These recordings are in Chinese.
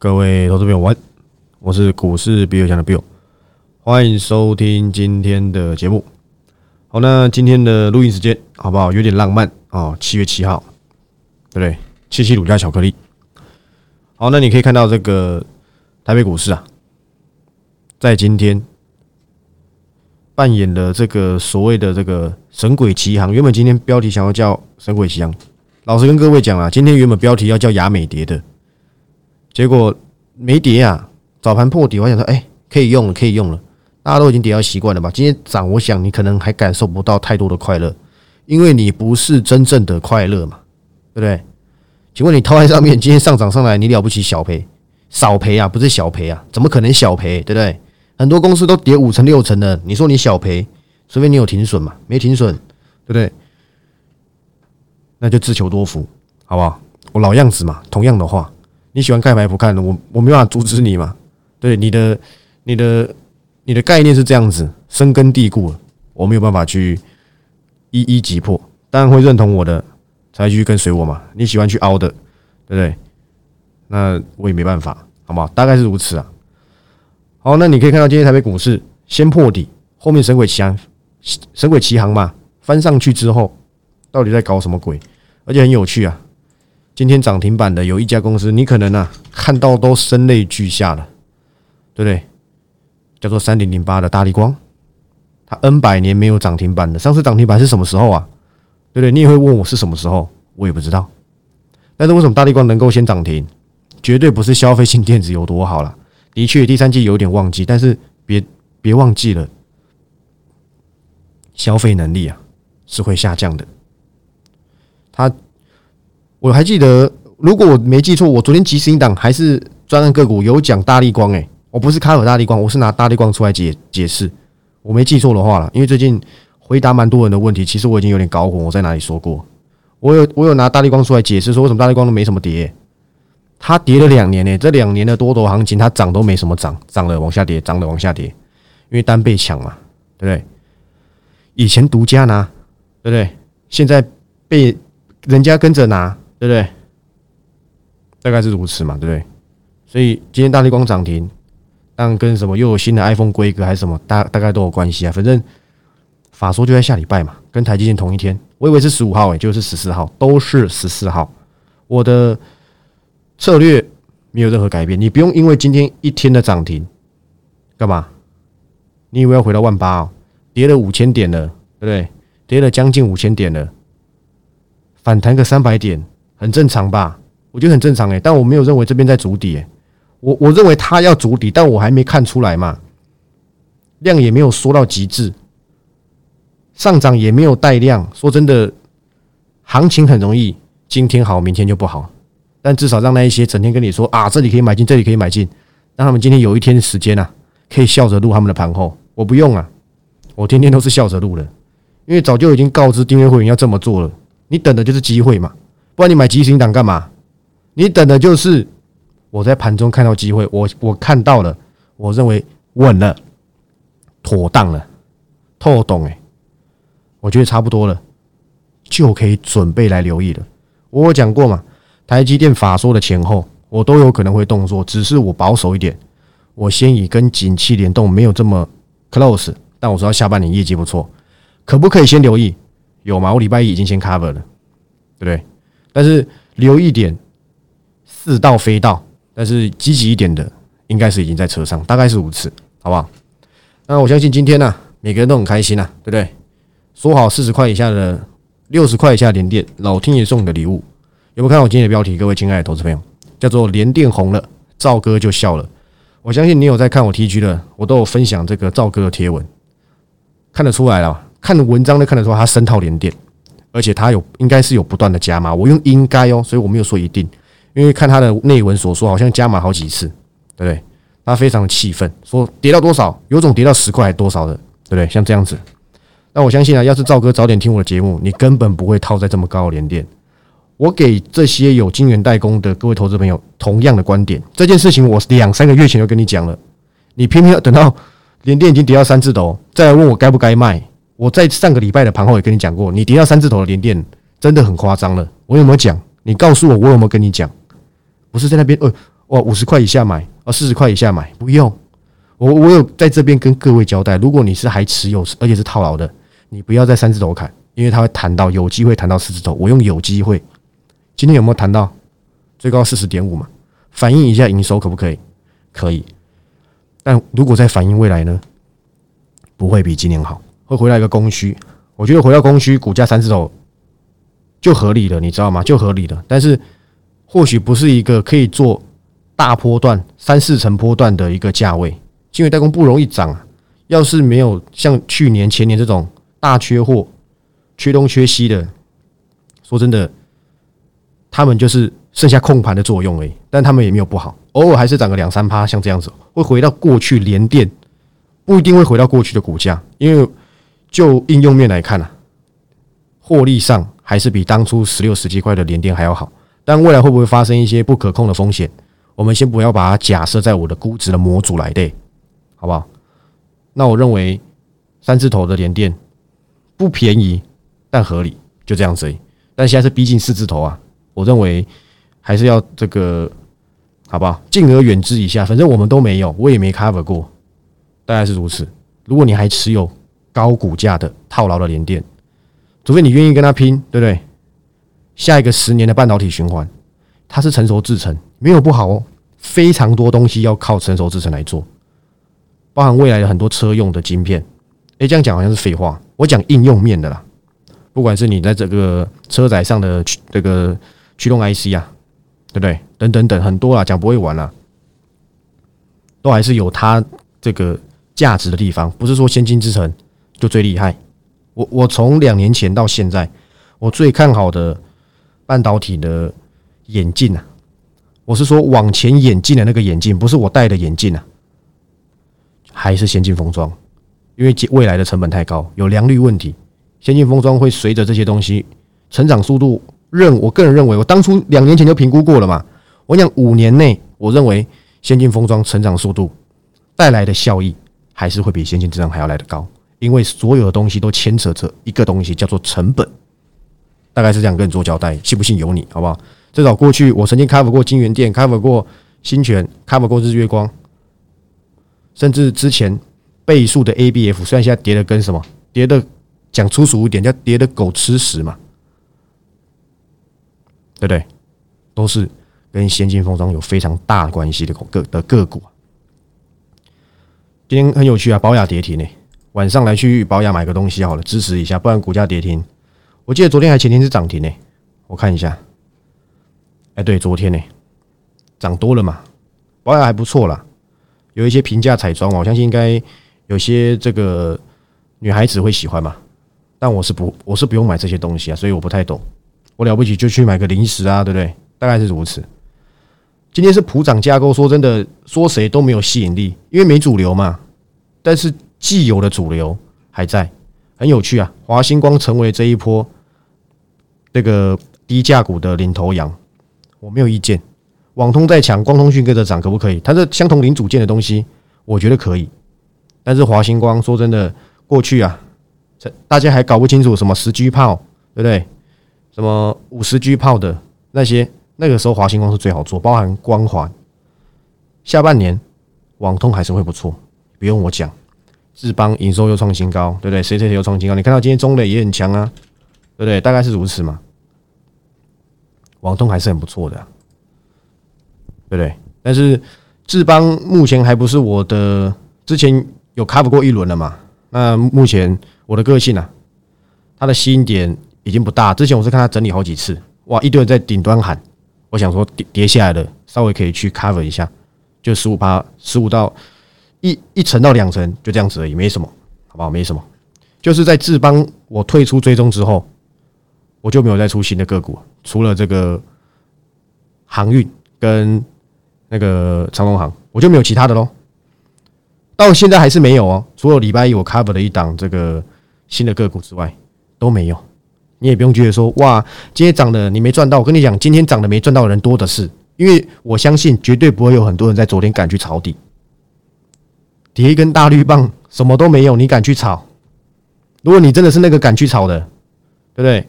各位投资朋友，我是股市比尔强的 Bill，欢迎收听今天的节目。好，那今天的录音时间好不好？有点浪漫哦，七月七号，对不对？七七乳加巧克力。好，那你可以看到这个台北股市啊，在今天扮演了这个所谓的这个神鬼奇航。原本今天标题想要叫神鬼奇航，老实跟各位讲啊，今天原本标题要叫雅美蝶的。结果没跌啊，早盘破底，我想说，哎，可以用了，可以用了。大家都已经跌到习惯了吧？今天涨，我想你可能还感受不到太多的快乐，因为你不是真正的快乐嘛，对不对？请问你套在上面，今天上涨上来，你了不起小赔、少赔啊？不是小赔啊？怎么可能小赔？对不对？很多公司都跌五成六成的，你说你小赔，除非你有停损嘛，没停损，对不对？那就自求多福，好不好？我老样子嘛，同样的话。你喜欢盖牌不看的，我我没办法阻止你嘛。对你的、你的、你的概念是这样子，深根蒂固，我没有办法去一一击破。当然会认同我的，才继续跟随我嘛。你喜欢去凹的，对不对？那我也没办法，好不好？大概是如此啊。好，那你可以看到今天台北股市先破底，后面神鬼奇航，神鬼奇航嘛，翻上去之后，到底在搞什么鬼？而且很有趣啊。今天涨停板的有一家公司，你可能啊看到都声泪俱下了，对不对？叫做三零零八的大力光，它 N 百年没有涨停板的，上次涨停板是什么时候啊？对不对？你也会问我是什么时候，我也不知道。但是为什么大力光能够先涨停？绝对不是消费性电子有多好了。的确，第三季有点旺季，但是别别忘记了，消费能力啊是会下降的。它。我还记得，如果我没记错，我昨天即时音档还是专案个股有讲大力光，诶，我不是卡尔大力光，我是拿大力光出来解解释，我没记错的话了。因为最近回答蛮多人的问题，其实我已经有点搞混，我在哪里说过？我有我有拿大力光出来解释，说为什么大力光都没什么跌，它跌了两年呢？这两年的多头行情，它涨都没什么涨，涨了往下跌，涨了往下跌，因为单被抢嘛，对不对？以前独家拿，对不对？现在被人家跟着拿。对不对？大概是如此嘛，对不对？所以今天大力光涨停，但跟什么又有新的 iPhone 规格还是什么，大大概都有关系啊。反正法说就在下礼拜嘛，跟台积电同一天。我以为是十五号，也就是十四号，都是十四号。我的策略没有任何改变，你不用因为今天一天的涨停干嘛？你以为要回到万八哦？跌了五千点了，对不对？跌了将近五千点了，反弹个三百点。很正常吧？我觉得很正常诶，但我没有认为这边在筑底诶，我我认为它要筑底，但我还没看出来嘛，量也没有缩到极致，上涨也没有带量。说真的，行情很容易今天好，明天就不好。但至少让那一些整天跟你说啊，这里可以买进，这里可以买进，让他们今天有一天时间啊，可以笑着录他们的盘后。我不用啊，我天天都是笑着录的，因为早就已经告知订阅会员要这么做了，你等的就是机会嘛。不然你买急行档干嘛？你等的就是我在盘中看到机会，我我看到了，我认为稳了，妥当了，透懂哎，我觉得差不多了，就可以准备来留意了。我讲过嘛，台积电法说的前后，我都有可能会动作，只是我保守一点，我先以跟景气联动没有这么 close，但我知道下半年业绩不错，可不可以先留意？有吗？我礼拜一已经先 cover 了，对不对？但是留一点，似道非道，但是积极一点的，应该是已经在车上，大概是如此，好不好？那我相信今天呢，每个人都很开心呐，对不对？说好四十块以下的，六十块以下连电，老天爷送你的礼物，有没有看我今天的标题？各位亲爱的投资朋友，叫做连电红了，赵哥就笑了。我相信你有在看我 T G 的，我都有分享这个赵哥的贴文，看得出来了，看文章都看得出他深套连电。而且它有应该是有不断的加码，我用应该哦，所以我没有说一定，因为看他的内文所说，好像加码好几次，对不对？他非常的气愤，说跌到多少，有种跌到十块还多少的，对不对？像这样子，那我相信啊，要是赵哥早点听我的节目，你根本不会套在这么高的连电。我给这些有金源代工的各位投资朋友同样的观点，这件事情我两三个月前就跟你讲了，你偏偏要等到连电已经跌到三字头，再来问我该不该卖。我在上个礼拜的盘后也跟你讲过，你跌到三字头的连电真的很夸张了。我有没有讲？你告诉我，我有没有跟你讲？不是在那边，呃，哦，五十块以下买，啊，四十块以下买，不用。我我有在这边跟各位交代，如果你是还持有，而且是套牢的，你不要在三字头砍，因为它会弹到有机会弹到四字头。我用有机会，今天有没有弹到最高四十点五嘛？反映一下营收可不可以？可以。但如果在反映未来呢？不会比今年好，会回来一个供需。我觉得回到供需，股价三字头就合理了，你知道吗？就合理了。但是或许不是一个可以做大波段、三四成波段的一个价位。因为代工不容易涨，要是没有像去年、前年这种大缺货、缺东缺西的，说真的，他们就是剩下控盘的作用而已。但他们也没有不好，偶尔还是涨个两三趴，像这样子会回到过去连电。不一定会回到过去的股价，因为就应用面来看啊，获利上还是比当初十六十几块的联电还要好。但未来会不会发生一些不可控的风险？我们先不要把它假设在我的估值的模组来对，好不好？那我认为三字头的联电不便宜，但合理，就这样子。但现在是逼近四字头啊，我认为还是要这个，好不好？敬而远之一下，反正我们都没有，我也没 cover 过。大概是如此。如果你还持有高股价的套牢的联电，除非你愿意跟他拼，对不对？下一个十年的半导体循环，它是成熟制程，没有不好哦。非常多东西要靠成熟制程来做，包含未来的很多车用的晶片。诶，这样讲好像是废话。我讲应用面的啦，不管是你在这个车载上的这个驱动 IC 啊，对不对？等等等，很多啦，讲不会完啦，都还是有它这个。价值的地方不是说先进制程就最厉害。我我从两年前到现在，我最看好的半导体的眼镜啊，我是说往前眼镜的那个眼镜，不是我戴的眼镜啊，还是先进封装，因为未来的成本太高，有良率问题。先进封装会随着这些东西成长速度，认我个人认为，我当初两年前就评估过了嘛。我讲五年内，我认为先进封装成长速度带来的效益。还是会比先进制程还要来的高，因为所有的东西都牵扯着一个东西，叫做成本。大概是这样跟你做交代，信不信由你，好不好？至少过去我曾经 cover 过金源店，cover 过新泉，cover 过日月光，甚至之前倍数的 ABF，虽然现在跌的跟什么跌的讲粗俗一点，叫跌的狗吃屎嘛，对不对？都是跟先进封装有非常大关系的个的个股。今天很有趣啊，保雅跌停呢。晚上来去保雅买个东西好了，支持一下，不然股价跌停。我记得昨天还前天是涨停呢，我看一下。哎，对，昨天呢涨多了嘛，保养还不错啦，有一些平价彩妆，我相信应该有些这个女孩子会喜欢嘛。但我是不，我是不用买这些东西啊，所以我不太懂。我了不起就去买个零食啊，对不对？大概是如此。今天是普涨架构，说真的，说谁都没有吸引力，因为没主流嘛。但是既有的主流还在，很有趣啊。华星光成为这一波这个低价股的领头羊，我没有意见。网通在强，光通讯跟着涨可不可以？它是相同零组件的东西，我觉得可以。但是华星光说真的，过去啊，大家还搞不清楚什么十 G 炮，对不对？什么五十 G 炮的那些。那个时候华星光是最好做，包含光环。下半年网通还是会不错，不用我讲。智邦营收又创新高，对不对？谁谁谁又创新高？你看到今天中磊也很强啊，对不对？大概是如此嘛。网通还是很不错的，对不对？但是智邦目前还不是我的，之前有 cover 过一轮了嘛？那目前我的个性啊，它的吸引点已经不大。之前我是看它整理好几次，哇，一堆人在顶端喊。我想说跌跌下来的，稍微可以去 cover 一下，就十五八十五到一一层到两层，就这样子而已，没什么，好不好？没什么，就是在智邦我退出追踪之后，我就没有再出新的个股，除了这个航运跟那个长隆航，我就没有其他的喽。到现在还是没有哦，除了礼拜一我 cover 了一档这个新的个股之外，都没有。你也不用觉得说哇，今天涨的你没赚到。我跟你讲，今天涨的没赚到的人多的是，因为我相信绝对不会有很多人在昨天敢去抄底，叠一根大绿棒，什么都没有，你敢去炒？如果你真的是那个敢去炒的，对不对？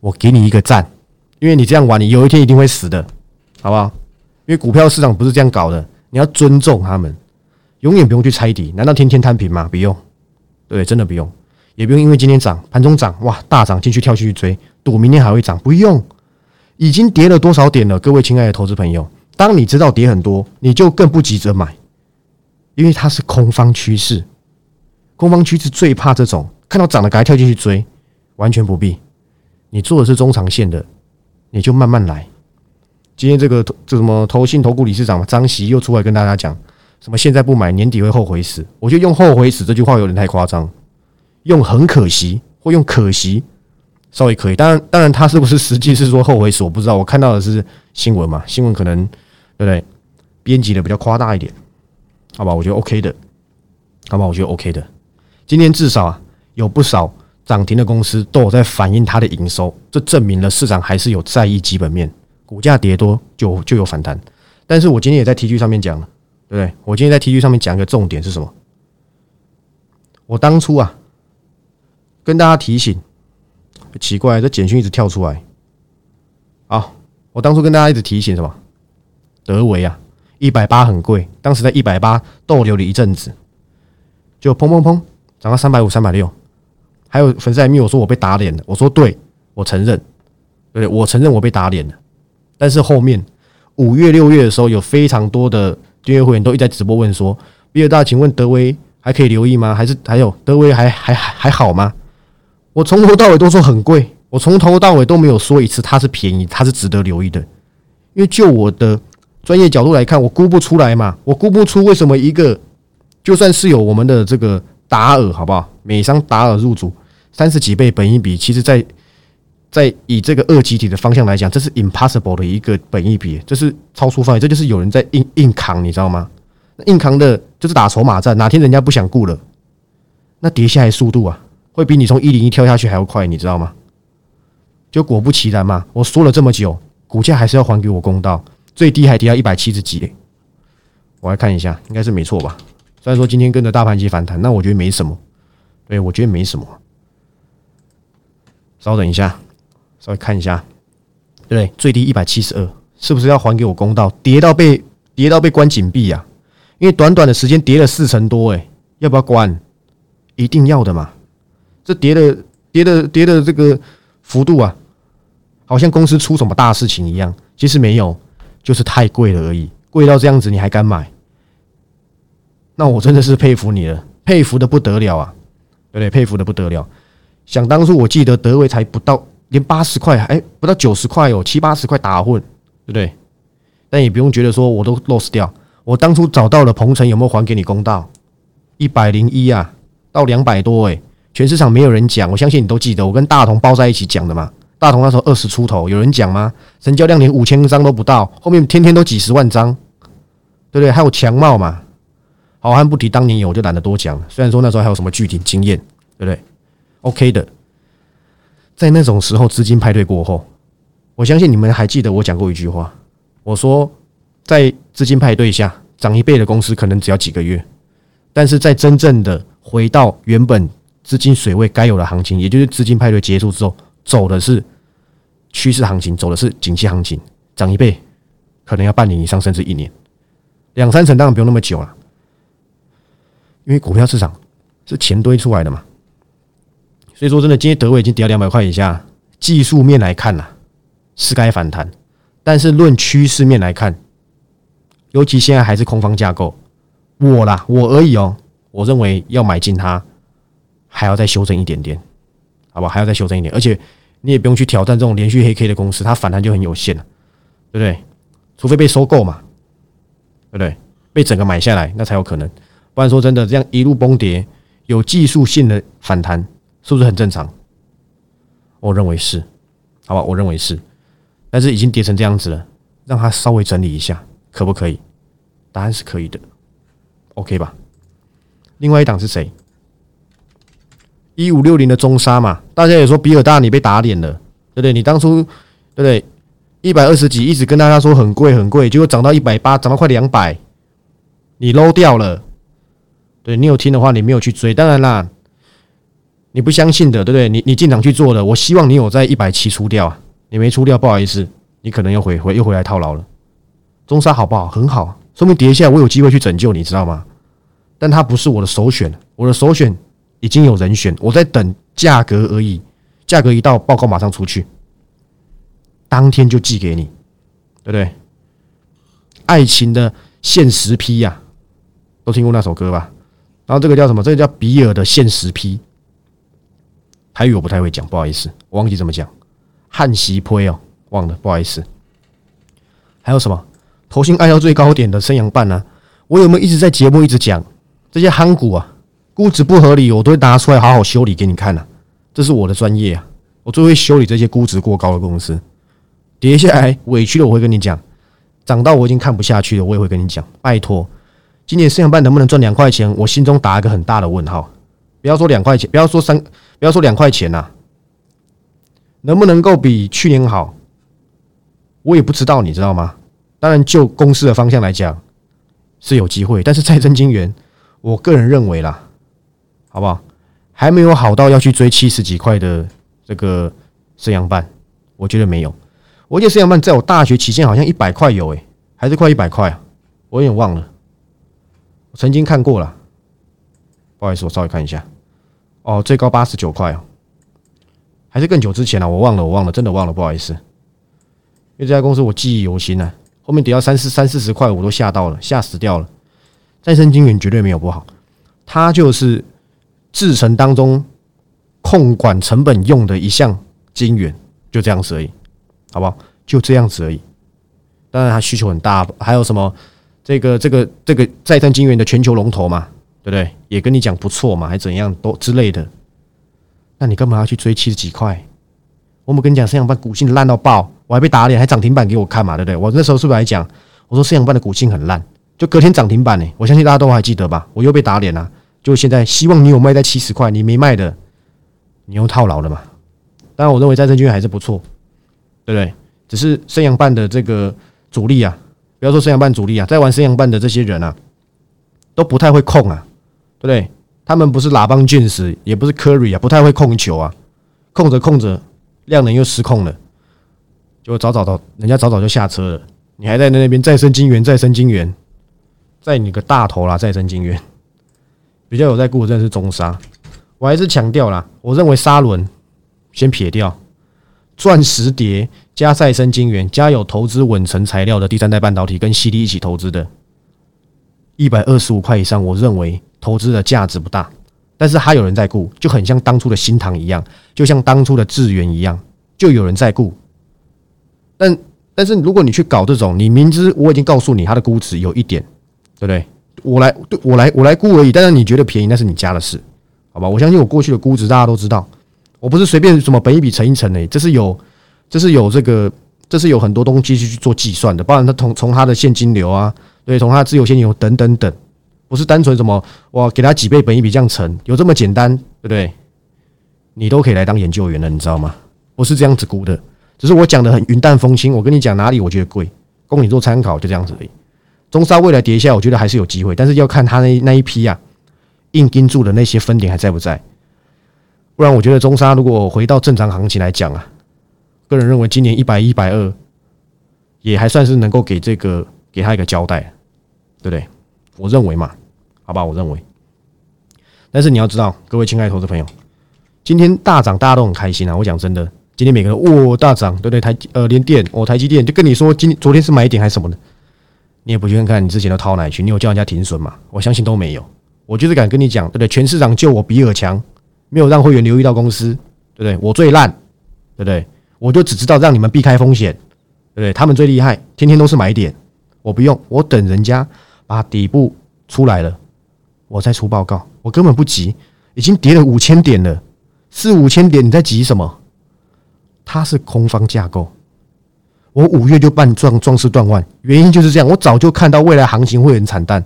我给你一个赞，因为你这样玩，你有一天一定会死的，好不好？因为股票市场不是这样搞的，你要尊重他们，永远不用去猜底。难道天天摊平吗？不用，对，真的不用，也不用因为今天涨盘中涨哇大涨进去跳进去追，赌明天还会涨，不用。已经跌了多少点了？各位亲爱的投资朋友，当你知道跌很多，你就更不急着买，因为它是空方趋势。空方趋势最怕这种看到涨了赶快跳进去追，完全不必。你做的是中长线的，你就慢慢来。今天这个这什么投信投顾理事长张席又出来跟大家讲，什么现在不买年底会后悔死？我觉得用后悔死这句话有点太夸张，用很可惜或用可惜。稍微可以，当然，当然，他是不是实际是说后悔死，我不知道。我看到的是新闻嘛，新闻可能对不对？编辑的比较夸大一点，好吧？我觉得 OK 的，好吧？我觉得 OK 的。今天至少啊，有不少涨停的公司都有在反映它的营收，这证明了市场还是有在意基本面。股价跌多就就有反弹，但是我今天也在 T G 上面讲了，对不对？我今天在 T G 上面讲一个重点是什么？我当初啊，跟大家提醒。奇怪，这简讯一直跳出来。好，我当初跟大家一直提醒什么？德维啊，一百八很贵，当时在一百八逗留了一阵子，就砰砰砰涨到三百五、三百六。还有粉丝来密我说我被打脸了，我说对，我承认，对，我承认我被打脸了。但是后面五月、六月的时候，有非常多的订阅会员都一直在直播问说：比尔大，请问德威还可以留意吗？还是还有德威还还还好吗？我从头到尾都说很贵，我从头到尾都没有说一次它是便宜，它是值得留意的。因为就我的专业角度来看，我估不出来嘛，我估不出为什么一个就算是有我们的这个达尔，好不好？美商达尔入主三十几倍本一比，其实在在以这个二级体的方向来讲，这是 impossible 的一个本一比，这是超出范围，这就是有人在硬硬扛，你知道吗？硬扛的就是打筹码战，哪天人家不想顾了，那跌下来速度啊！会比你从一零一跳下去还要快，你知道吗？就果不其然嘛，我说了这么久，股价还是要还给我公道，最低还跌到一百七十几。我来看一下，应该是没错吧？虽然说今天跟着大盘级反弹，那我觉得没什么。对，我觉得没什么。稍等一下，稍微看一下，对，最低一百七十二，是不是要还给我公道？跌到被跌到被关紧闭呀？因为短短的时间跌了四成多，哎，要不要关？一定要的嘛。这跌的跌的跌的这个幅度啊，好像公司出什么大事情一样，其实没有，就是太贵了而已，贵到这样子你还敢买？那我真的是佩服你了，佩服的不得了啊，对不对？佩服的不得了。想当初我记得德威才不到连八十块，哎，不到九十块哦，七八十块打混，对不对？但也不用觉得说我都 lost 掉，我当初找到了鹏程有没有还给你公道？一百零一啊，到两百多哎。全市场没有人讲，我相信你都记得，我跟大同包在一起讲的嘛。大同那时候二十出头，有人讲吗？成交量连五千张都不到，后面天天都几十万张，对不对？还有强茂嘛，好汉不提当年勇，就懒得多讲。虽然说那时候还有什么具体经验，对不对？OK 的，在那种时候资金派对过后，我相信你们还记得我讲过一句话，我说在资金派对下涨一倍的公司可能只要几个月，但是在真正的回到原本。资金水位该有的行情，也就是资金派对结束之后，走的是趋势行情，走的是景气行情，涨一倍可能要半年以上，甚至一年，两三成当然不用那么久了，因为股票市场是钱堆出来的嘛。所以说，真的，今天德威已经跌到两百块以下，技术面来看呐，是该反弹，但是论趋势面来看，尤其现在还是空方架构，我啦，我而已哦，我认为要买进它。还要再修正一点点，好不好？还要再修正一点，而且你也不用去挑战这种连续黑 K 的公司，它反弹就很有限了，对不对？除非被收购嘛，对不对？被整个买下来，那才有可能。不然说真的，这样一路崩跌，有技术性的反弹，是不是很正常？我认为是，好吧？我认为是。但是已经跌成这样子了，让它稍微整理一下，可不可以？答案是可以的，OK 吧？另外一档是谁？一五六零的中沙嘛，大家也说比尔大，你被打脸了，对不对？你当初对不对？一百二十几，一直跟大家说很贵很贵，结果涨到一百八，涨到快两百，你搂掉了。对你有听的话，你没有去追，当然啦，你不相信的，对不对？你你进场去做的，我希望你有在一百七出掉，你没出掉，不好意思，你可能又回回又回来套牢了，中沙好不好？很好，说明跌下我有机会去拯救，你知道吗？但它不是我的首选，我的首选已经有人选，我在等价格而已，价格一到，报告马上出去，当天就寄给你，对不对？爱情的限时批呀，都听过那首歌吧？然后这个叫什么？这个叫比尔的限时批，台语我不太会讲，不好意思，我忘记怎么讲。汉袭推哦，忘了，不好意思。还有什么？投信爱到最高点的升阳半呢？我有没有一直在节目一直讲？这些夯股啊，估值不合理，我都会拿出来好好修理给你看呐。这是我的专业啊，我最会修理这些估值过高的公司。跌下来委屈了，我会跟你讲；涨到我已经看不下去了，我也会跟你讲。拜托，今年四点半能不能赚两块钱？我心中打一个很大的问号。不要说两块钱，不要说三，不要说两块钱呐，能不能够比去年好？我也不知道，你知道吗？当然，就公司的方向来讲是有机会，但是再生金源。我个人认为啦，好不好？还没有好到要去追七十几块的这个升阳半，我觉得没有。我记得升阳半在我大学期间好像一百块有诶，还是快一百块啊？我有点忘了，我曾经看过了。不好意思，我稍微看一下。哦，最高八十九块哦，还是更久之前了，我忘了，我忘了，真的忘了，不好意思。因为这家公司我记忆犹新呢，后面跌到三四三四十块，我都吓到了，吓死掉了。再生晶圆绝对没有不好，它就是制成当中控管成本用的一项晶圆，就这样子而已，好不好？就这样子而已。当然它需求很大，还有什么这个这个这个再生晶圆的全球龙头嘛，对不对？也跟你讲不错嘛，还怎样都之类的。那你干嘛要去追七十几块？我们跟你讲，摄阳半股性烂到爆，我还被打脸，还涨停板给我看嘛，对不对？我那时候是不是还讲，我说摄阳半的股性很烂？就隔天涨停板呢，我相信大家都还记得吧？我又被打脸了。就现在，希望你有卖在七十块，你没卖的，你又套牢了嘛？当然，我认为再生金还是不错，对不对？只是生阳半的这个主力啊，不要说生阳半主力啊，在玩生阳半的这些人啊，都不太会控啊，对不对？他们不是拉邦俊士，也不是 Curry 啊，不太会控球啊，控着控着，量能又失控了，就早早的，人家早早就下车了，你还在那边再生金源，再生金源。在你个大头啦！再生金源比较有在顾的，真的是中沙。我还是强调啦，我认为沙轮先撇掉，钻石碟加再生金源加有投资稳成材料的第三代半导体跟 CD 一起投资的，一百二十五块以上，我认为投资的价值不大。但是还有人在顾，就很像当初的新塘一样，就像当初的智源一样，就有人在顾。但但是如果你去搞这种，你明知我已经告诉你它的估值有一点。对不对？我来，我来，我来估而已。但是你觉得便宜，那是你家的事，好吧？我相信我过去的估值大家都知道，我不是随便什么本一笔乘一乘的，这是有，这是有这个，这是有很多东西去去做计算的。包含它从从他的现金流啊，对，从他自由现金流等等等，不是单纯什么哇给他几倍本一笔这样乘，有这么简单，对不对？你都可以来当研究员了，你知道吗？不是这样子估的，只是我讲的很云淡风轻。我跟你讲哪里我觉得贵，供你做参考，就这样子而已。中沙未来跌下，我觉得还是有机会，但是要看他那那一批啊，硬盯住的那些分点还在不在。不然，我觉得中沙如果回到正常行情来讲啊，个人认为今年一百一百二也还算是能够给这个给他一个交代，对不对？我认为嘛，好吧，我认为。但是你要知道，各位亲爱的投资朋友，今天大涨，大家都很开心啊！我讲真的，今天每个人哇大涨，对不对？台呃连电，哦台积电就跟你说，今昨天是买点还是什么的？你也不去看看你之前的套奶群，你有叫人家停损吗？我相信都没有。我就是敢跟你讲，对不对？全市场就我比尔强，没有让会员留意到公司，对不对？我最烂，对不对？我就只知道让你们避开风险，对不对？他们最厉害，天天都是买点，我不用，我等人家把底部出来了，我再出报告。我根本不急，已经跌了五千点了，四五千点，你在急什么？它是空方架构。我五月就办壮壮士断腕，原因就是这样。我早就看到未来行情会很惨淡，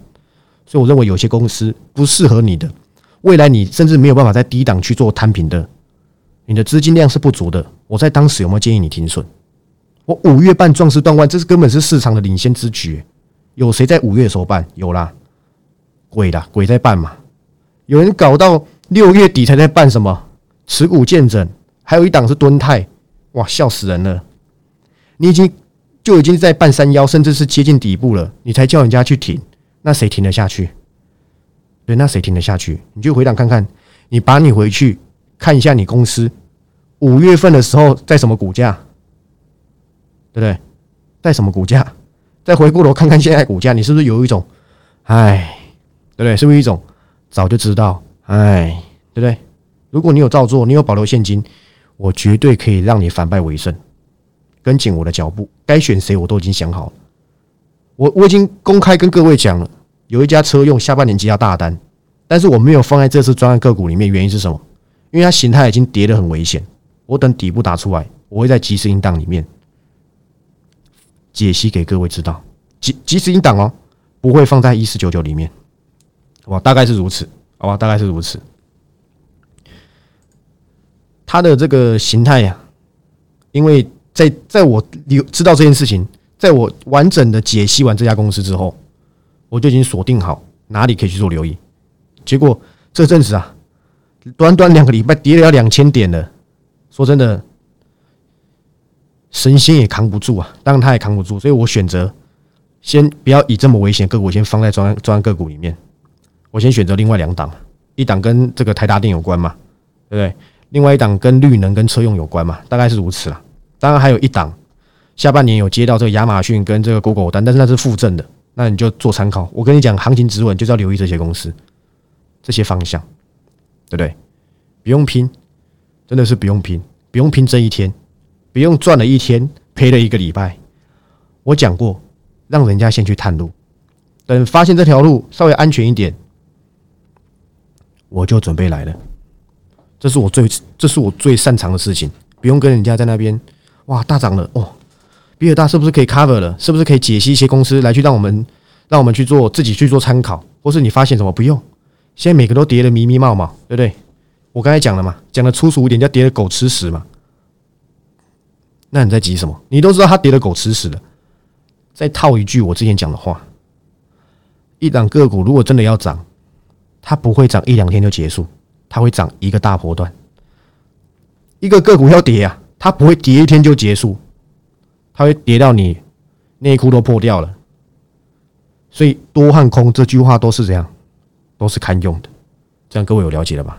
所以我认为有些公司不适合你的，未来你甚至没有办法在低档去做摊平的，你的资金量是不足的。我在当时有没有建议你停损？我五月办壮士断腕，这是根本是市场的领先之举。有谁在五月的时候办？有啦，鬼啦鬼在办嘛。有人搞到六月底才在办什么持股见证，还有一档是蹲泰，哇，笑死人了。你已经就已经在半山腰，甚至是接近底部了，你才叫人家去停，那谁停得下去？对，那谁停得下去？你就回档看看，你把你回去看一下你公司五月份的时候在什么股价，对不对？在什么股价？再回过头看看现在股价，你是不是有一种，哎，对不对？是不是一种早就知道，哎，对不对？如果你有照做，你有保留现金，我绝对可以让你反败为胜。跟紧我的脚步，该选谁我都已经想好了。我我已经公开跟各位讲了，有一家车用下半年接下大单，但是我没有放在这次专案个股里面，原因是什么？因为它形态已经跌得很危险。我等底部打出来，我会在即时音档里面解析给各位知道。即即时音档哦，不会放在一四九九里面，好吧？大概是如此，好吧？大概是如此。它的这个形态呀，因为。在在我有知道这件事情，在我完整的解析完这家公司之后，我就已经锁定好哪里可以去做留意。结果这阵子啊，短短两个礼拜跌了要两千点了。说真的，神仙也扛不住啊，当然他也扛不住，所以我选择先不要以这么危险个股先放在专专个股里面。我先选择另外两档，一档跟这个台达电有关嘛，对不对？另外一档跟绿能跟车用有关嘛，大概是如此啦。当然还有一档，下半年有接到这个亚马逊跟这个 Google 单，但是那是负正的，那你就做参考。我跟你讲，行情止稳就是要留意这些公司，这些方向，对不对？不用拼，真的是不用拼，不用拼这一天，不用赚了一天赔了一个礼拜。我讲过，让人家先去探路，等发现这条路稍微安全一点，我就准备来了。这是我最，这是我最擅长的事情，不用跟人家在那边。哇，大涨了哦！比尔大是不是可以 cover 了？是不是可以解析一些公司来去让我们让我们去做自己去做参考，或是你发现什么不用？现在每个都跌的迷迷冒冒，对不对？我刚才讲了嘛，讲的粗俗一点叫跌的狗吃屎嘛。那你在急什么？你都知道它跌的狗吃屎了。再套一句我之前讲的话：一档个股如果真的要涨，它不会涨一两天就结束，它会涨一个大波段。一个个股要跌啊！它不会跌一天就结束，它会跌到你内裤都破掉了。所以多和空这句话都是这样，都是堪用的。这样各位有了解了吧？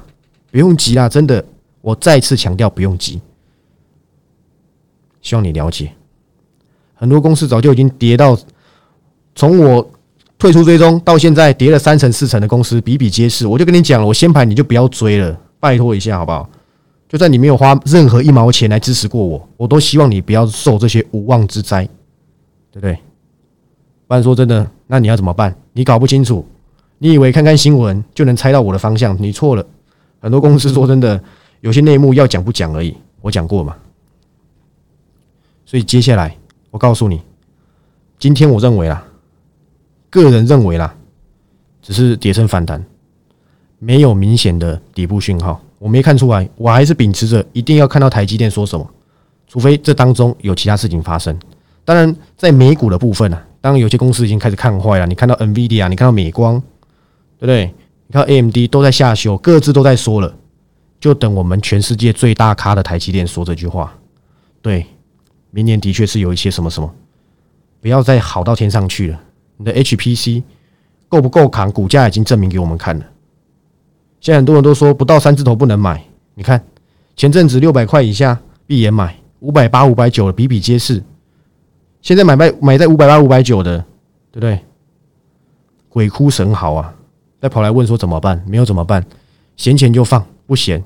不用急啦，真的，我再次强调不用急。希望你了解，很多公司早就已经跌到，从我退出追踪到现在跌了三成四成的公司比比皆是。我就跟你讲了，我先排你就不要追了，拜托一下好不好？就算你没有花任何一毛钱来支持过我，我都希望你不要受这些无妄之灾，对不对？不然说真的，那你要怎么办？你搞不清楚，你以为看看新闻就能猜到我的方向？你错了。很多公司说真的，有些内幕要讲不讲而已。我讲过嘛。所以接下来我告诉你，今天我认为啦，个人认为啦，只是跌升反弹，没有明显的底部讯号。我没看出来，我还是秉持着一定要看到台积电说什么，除非这当中有其他事情发生。当然，在美股的部分呢，当然有些公司已经开始看坏了。你看到 NVIDIA，你看到美光，对不对？你看 AMD 都在下修，各自都在说了，就等我们全世界最大咖的台积电说这句话。对，明年的确是有一些什么什么，不要再好到天上去了。你的 HPC 够不够扛？股价已经证明给我们看了。现在很多人都说不到三字头不能买，你看前阵子六百块以下闭眼买，五百八、五百九的比比皆是。现在买卖买在五百八、五百九的，对不对？鬼哭神嚎啊！再跑来问说怎么办？没有怎么办？闲钱就放，不闲，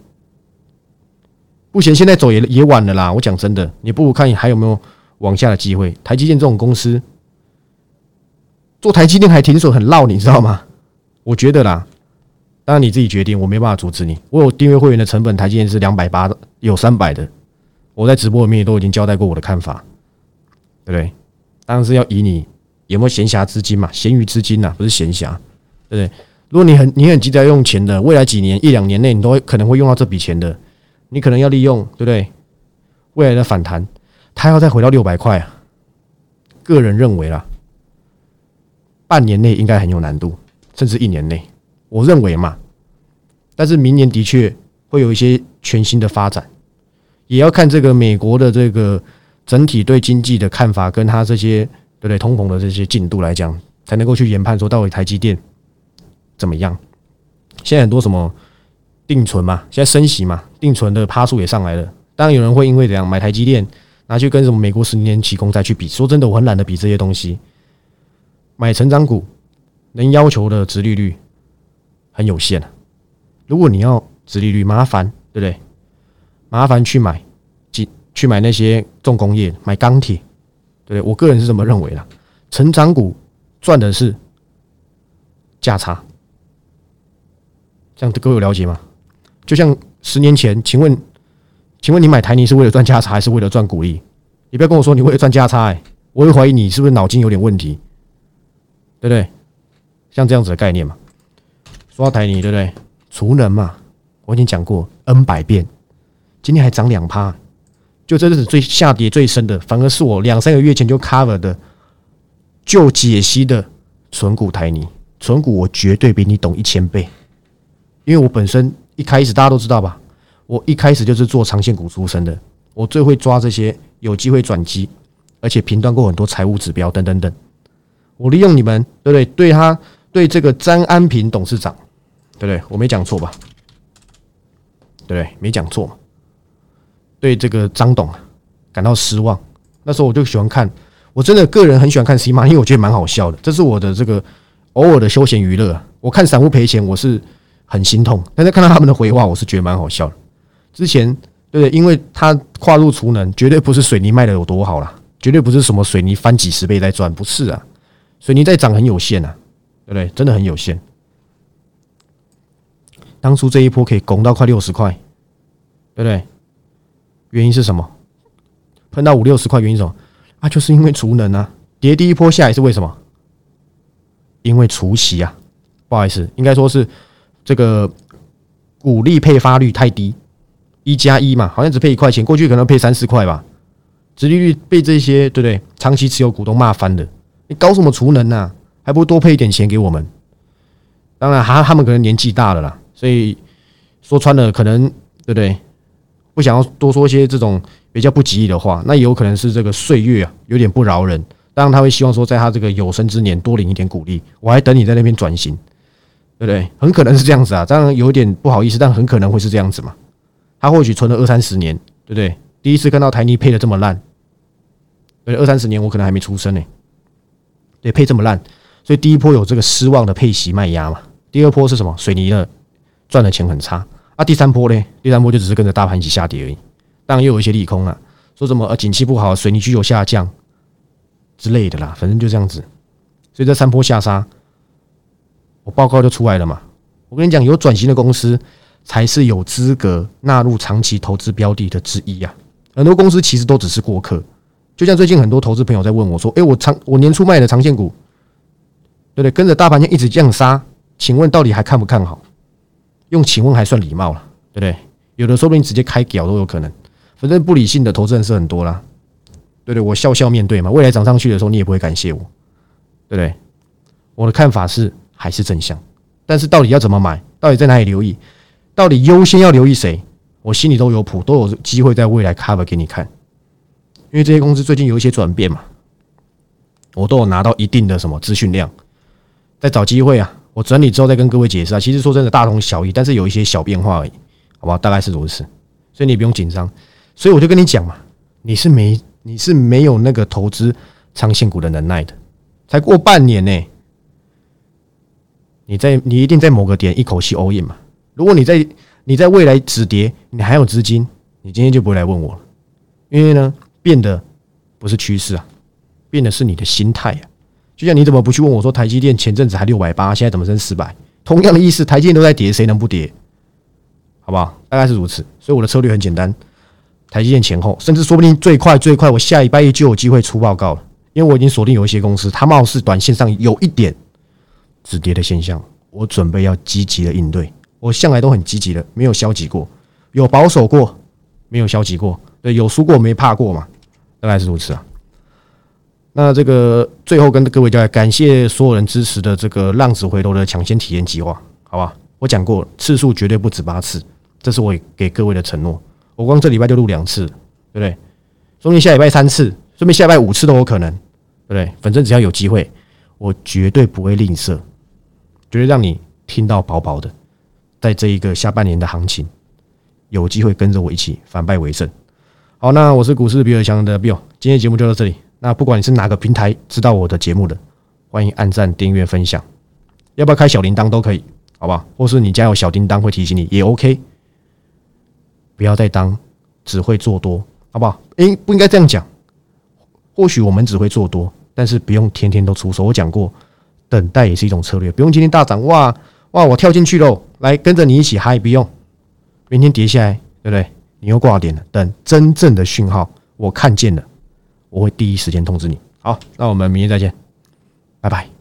不闲。现在走也也晚了啦。我讲真的，你不如看还有没有往下的机会。台积电这种公司做台积电还挺损，很绕，你知道吗？我觉得啦。当然你自己决定，我没办法阻止你。我有订阅会员的成本，台积电是两百八，有三百的。我在直播里面都已经交代过我的看法，对不对？当然是要以你有没有闲暇资金嘛，闲余资金呐，不是闲暇，对不对？如果你很你很急着要用钱的，未来几年一两年内你都会可能会用到这笔钱的，你可能要利用，对不对？未来的反弹，它要再回到六百块啊，个人认为啦，半年内应该很有难度，甚至一年内。我认为嘛，但是明年的确会有一些全新的发展，也要看这个美国的这个整体对经济的看法，跟他这些对不对通膨的这些进度来讲，才能够去研判说到底台积电怎么样。现在很多什么定存嘛，现在升息嘛，定存的趴数也上来了。当然有人会因为怎样买台积电，拿去跟什么美国十年期公债去比。说真的，我很懒得比这些东西。买成长股能要求的值利率很有限啊如果你要值利率，麻烦对不对？麻烦去买，去去买那些重工业，买钢铁，对不对？我个人是这么认为的。成长股赚的是价差，这样各位有了解吗？就像十年前，请问，请问你买台泥是为了赚价差，还是为了赚股利？你不要跟我说你为了赚价差，哎，我会怀疑你是不是脑筋有点问题，对不对？像这样子的概念嘛。说到台泥，对不对？储能嘛，我已经讲过 N 百遍，今天还涨两趴，就这是最下跌最深的，反而是我两三个月前就 cover 的就解析的纯股台泥，纯股我绝对比你懂一千倍，因为我本身一开始大家都知道吧，我一开始就是做长线股出身的，我最会抓这些有机会转机，而且评断过很多财务指标等等等，我利用你们对不对？对他对这个张安平董事长。对不对？我没讲错吧？对不对？没讲错。对这个张董感到失望。那时候我就喜欢看，我真的个人很喜欢看 C 马，因为我觉得蛮好笑的。这是我的这个偶尔的休闲娱乐。我看散户赔钱，我是很心痛；但是看到他们的回话，我是觉得蛮好笑的。之前对？因为他跨入储能，绝对不是水泥卖的有多好啦，绝对不是什么水泥翻几十倍在赚，不是啊。水泥在涨很有限啊，对不对？真的很有限。当初这一波可以拱到快六十块，对不对？原因是什么？碰到五六十块，原因什么？啊，就是因为储能啊，跌第一波下来是为什么？因为除息啊，不好意思，应该说是这个股利配发率太低，一加一嘛，好像只配一块钱，过去可能配三四块吧，殖利率被这些对不对？长期持有股东骂翻了，你搞什么储能啊？还不如多配一点钱给我们。当然，还他们可能年纪大了啦。所以说穿了，可能对不对？不想要多说一些这种比较不吉利的话，那也有可能是这个岁月啊有点不饶人。当然他会希望说，在他这个有生之年多领一点鼓励，我还等你在那边转型，对不对？很可能是这样子啊，当然有点不好意思，但很可能会是这样子嘛。他或许存了二三十年，对不对？第一次看到台泥配的这么烂，对，二三十年我可能还没出生呢，对，配这么烂，所以第一波有这个失望的配息卖压嘛。第二波是什么？水泥的。赚的钱很差啊！第三波呢？第三波就只是跟着大盘一起下跌而已。当然又有一些利空了，说什么呃景气不好，水泥需求下降之类的啦。反正就这样子。所以这三波下杀，我报告就出来了嘛。我跟你讲，有转型的公司才是有资格纳入长期投资标的的之一啊。很多公司其实都只是过客。就像最近很多投资朋友在问我说：“哎，我长我年初卖的长线股，对不对？跟着大盘就一直降杀，请问到底还看不看好？”用请问还算礼貌了，对不对？有的说不定直接开屌都有可能，反正不理性的投资人是很多啦，对对？我笑笑面对嘛，未来涨上去的时候你也不会感谢我，对不对？我的看法是还是正向，但是到底要怎么买，到底在哪里留意，到底优先要留意谁，我心里都有谱，都有机会在未来 cover 给你看，因为这些公司最近有一些转变嘛，我都有拿到一定的什么资讯量，在找机会啊。我整理之后再跟各位解释啊，其实说真的，大同小异，但是有一些小变化而已，好不好？大概是如此，所以你不用紧张。所以我就跟你讲嘛，你是没你是没有那个投资长线股的能耐的，才过半年呢，你在你一定在某个点一口气 all in 嘛？如果你在你在未来止跌，你还有资金，你今天就不会来问我了，因为呢，变的不是趋势啊，变的是你的心态啊。就像你怎么不去问我说台积电前阵子还六百八，现在怎么升四百？同样的意思，台积电都在跌，谁能不跌？好不好？大概是如此。所以我的策略很简单：台积电前后，甚至说不定最快最快，我下礼拜一就有机会出报告了。因为我已经锁定有一些公司，它貌似短线上有一点止跌的现象，我准备要积极的应对。我向来都很积极的，没有消极过，有保守过，没有消极过，对，有输过没怕过嘛？大概是如此啊。那这个最后跟各位交代，感谢所有人支持的这个浪子回头的抢先体验计划，好吧？我讲过次数绝对不止八次，这是我给各位的承诺。我光这礼拜就录两次，对不对？说明下礼拜三次，说明下礼拜五次都有可能，对不对？反正只要有机会，我绝对不会吝啬，绝对让你听到薄薄的。在这一个下半年的行情，有机会跟着我一起反败为胜。好，那我是股市比尔强的 Bill，今天节目就到这里。那不管你是哪个平台知道我的节目的，欢迎按赞、订阅、分享，要不要开小铃铛都可以，好不好？或是你家有小叮当会提醒你也 OK。不要再当只会做多，好不好？诶，不应该这样讲。或许我们只会做多，但是不用天天都出手。我讲过，等待也是一种策略，不用今天大涨，哇哇，我跳进去喽，来跟着你一起嗨，不用。明天跌下来，对不对？你又挂点了。等真正的讯号，我看见了，我会第一时间通知你。好，那我们明天再见，拜拜。